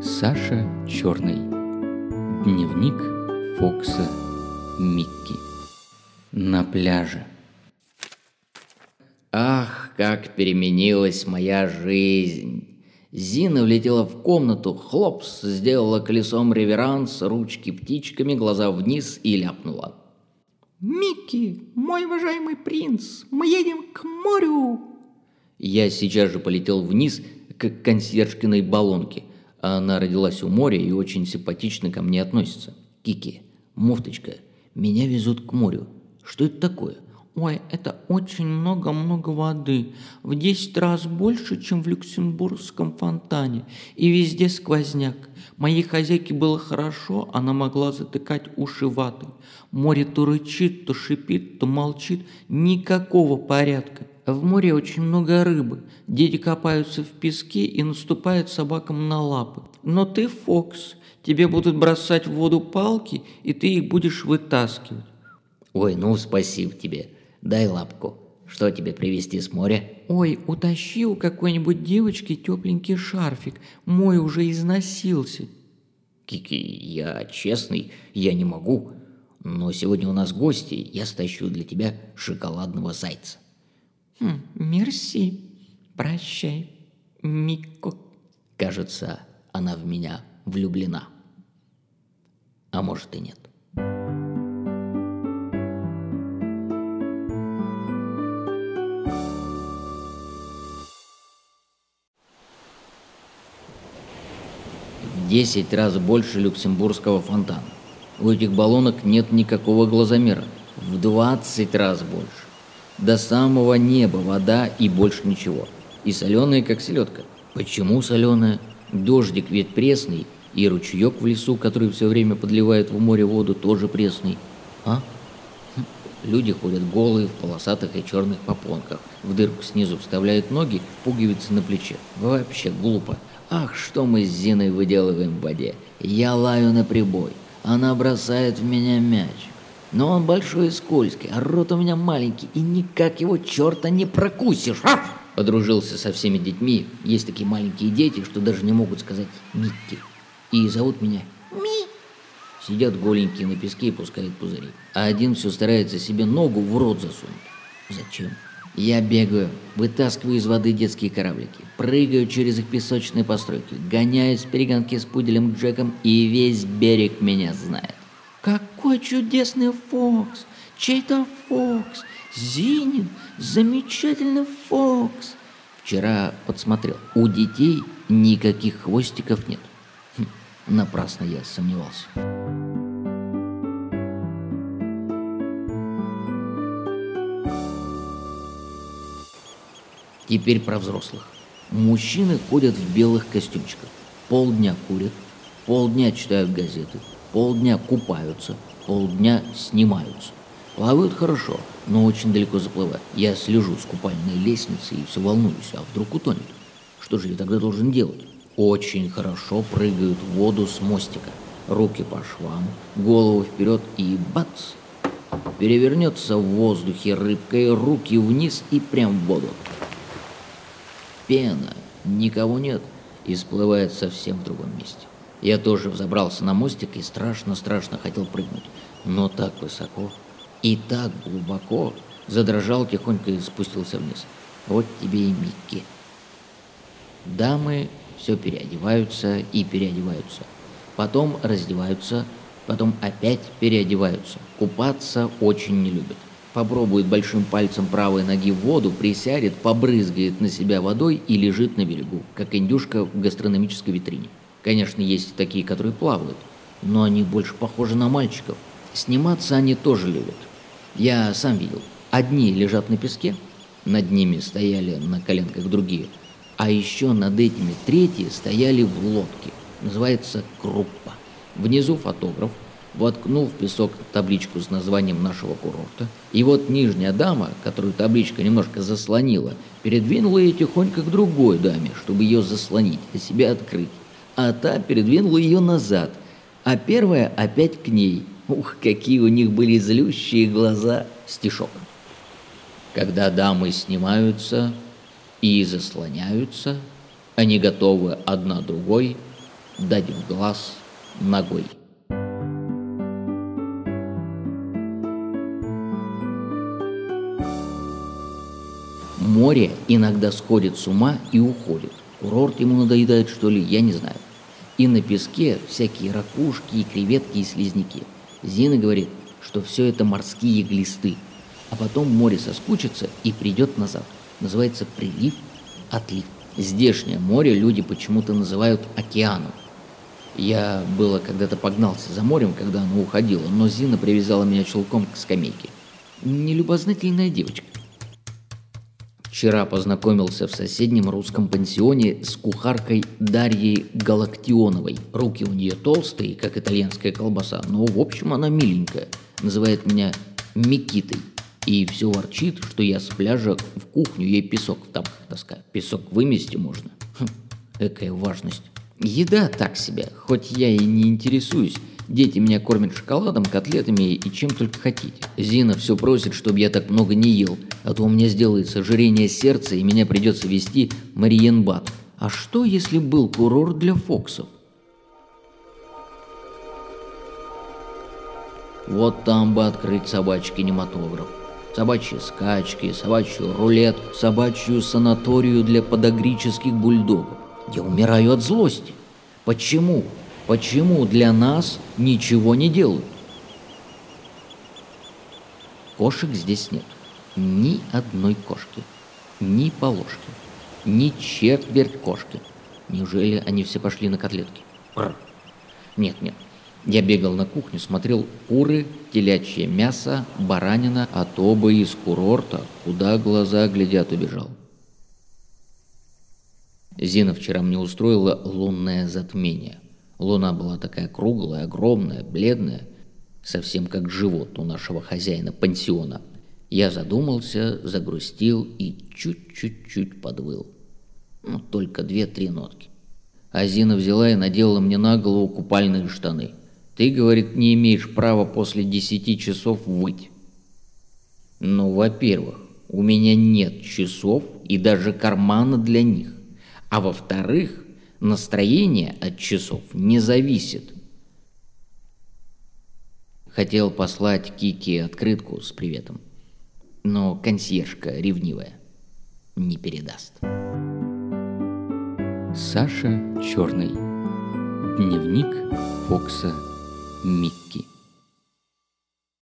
Саша Черный. Дневник Фокса Микки. На пляже. Ах, как переменилась моя жизнь! Зина влетела в комнату, хлопс, сделала колесом реверанс, ручки птичками, глаза вниз и ляпнула. «Микки, мой уважаемый принц, мы едем к морю!» Я сейчас же полетел вниз к консьержкиной баллонке. Она родилась у моря и очень симпатично ко мне относится. Кики, муфточка, меня везут к морю. Что это такое? Ой, это очень много-много воды. В 10 раз больше, чем в Люксембургском фонтане. И везде сквозняк. Моей хозяйке было хорошо, она могла затыкать уши ватой. Море то рычит, то шипит, то молчит. Никакого порядка. В море очень много рыбы. Дети копаются в песке и наступают собакам на лапы. Но ты, Фокс, тебе будут бросать в воду палки, и ты их будешь вытаскивать. Ой, ну спасибо тебе. Дай лапку. Что тебе привезти с моря? Ой, утащи у какой-нибудь девочки тепленький шарфик. Мой уже износился. Кики, я честный, я не могу. Но сегодня у нас гости, я стащу для тебя шоколадного зайца. Хм, мерси. Прощай, Микко. Кажется, она в меня влюблена. А может и нет. 10 раз больше люксембургского фонтана. У этих баллонок нет никакого глазомера. В 20 раз больше. До самого неба вода и больше ничего. И соленая, как селедка. Почему соленая? Дождик ведь пресный, и ручеек в лесу, который все время подливает в море воду, тоже пресный. А? Хм. Люди ходят голые в полосатых и черных попонках. В дырку снизу вставляют ноги, пуговицы на плече. Вообще глупо. Ах, что мы с Зиной выделываем в воде. Я лаю на прибой. Она бросает в меня мяч. Но он большой и скользкий, а рот у меня маленький, и никак его черта не прокусишь. А! Подружился со всеми детьми. Есть такие маленькие дети, что даже не могут сказать «Микки». И зовут меня Ми. Сидят голенькие на песке и пускают пузыри. А один все старается себе ногу в рот засунуть. Зачем? Я бегаю, вытаскиваю из воды детские кораблики, прыгаю через их песочные постройки, гоняюсь в перегонке с пуделем Джеком, и весь берег меня знает. Какой чудесный Фокс! Чей-то Фокс! Зинин! Замечательный Фокс! Вчера подсмотрел. У детей никаких хвостиков нет. Хм, напрасно я сомневался. Теперь про взрослых. Мужчины ходят в белых костюмчиках. Полдня курят, полдня читают газеты, полдня купаются, полдня снимаются. Плавают хорошо, но очень далеко заплывают. Я слежу с купальной лестницы и все волнуюсь, а вдруг утонет? Что же я тогда должен делать? Очень хорошо прыгают в воду с мостика. Руки по швам, голову вперед и бац! Перевернется в воздухе рыбкой, руки вниз и прям в воду. Пена, никого нет, и всплывает совсем в другом месте. Я тоже взобрался на мостик и страшно-страшно хотел прыгнуть, но так высоко и так глубоко, задрожал тихонько и спустился вниз. Вот тебе и Микки. Дамы все переодеваются и переодеваются. Потом раздеваются, потом опять переодеваются. Купаться очень не любят. Попробует большим пальцем правой ноги в воду, присядет, побрызгает на себя водой и лежит на берегу, как индюшка в гастрономической витрине. Конечно, есть такие, которые плавают, но они больше похожи на мальчиков. Сниматься они тоже любят. Я сам видел. Одни лежат на песке, над ними стояли на коленках другие, а еще над этими третьи стояли в лодке. Называется группа. Внизу фотограф, воткнул в песок табличку с названием нашего курорта. И вот нижняя дама, которую табличка немножко заслонила, передвинула ее тихонько к другой даме, чтобы ее заслонить, а себя открыть а та передвинула ее назад, а первая опять к ней. Ух, какие у них были злющие глаза. Стишок. Когда дамы снимаются и заслоняются, они готовы одна другой дать в глаз ногой. Море иногда сходит с ума и уходит. Курорт ему надоедает, что ли, я не знаю. И на песке всякие ракушки, и креветки, и слизняки. Зина говорит, что все это морские глисты. А потом море соскучится и придет назад. Называется прилив, отлив. Здешнее море люди почему-то называют океаном. Я было когда-то погнался за морем, когда оно уходило, но Зина привязала меня чулком к скамейке. Нелюбознательная девочка. Вчера познакомился в соседнем русском пансионе с кухаркой Дарьей Галактионовой. Руки у нее толстые, как итальянская колбаса, но в общем она миленькая. Называет меня Микитой. И все ворчит, что я с пляжа в кухню ей песок в тапках таскаю. Песок вымести можно. Хм, какая важность. Еда так себе, хоть я и не интересуюсь. Дети меня кормят шоколадом, котлетами и чем только хотите. Зина все просит, чтобы я так много не ел, а то у меня сделается ожирение сердца и меня придется вести Мариенбад. А что, если был курорт для фоксов? Вот там бы открыть собачий кинематограф. Собачьи скачки, собачий рулет, собачью санаторию для подогрических бульдогов. Я умираю от злости. Почему? Почему для нас ничего не делают? Кошек здесь нет. Ни одной кошки. Ни полошки. Ни четверть кошки. Неужели они все пошли на котлетки? Нет, нет. Я бегал на кухню, смотрел куры, телячье мясо, баранина, а то бы из курорта, куда глаза глядят, убежал. Зина вчера мне устроила лунное затмение – Луна была такая круглая, огромная, бледная, совсем как живот у нашего хозяина пансиона. Я задумался, загрустил и чуть-чуть-чуть подвыл. Ну, только две-три нотки. Азина взяла и надела мне на голову купальные штаны. Ты, говорит, не имеешь права после десяти часов выть. Ну, во-первых, у меня нет часов и даже кармана для них. А во-вторых, Настроение от часов не зависит. Хотел послать Кике открытку с приветом, но консьержка ревнивая не передаст. Саша Черный. Дневник Фокса Микки.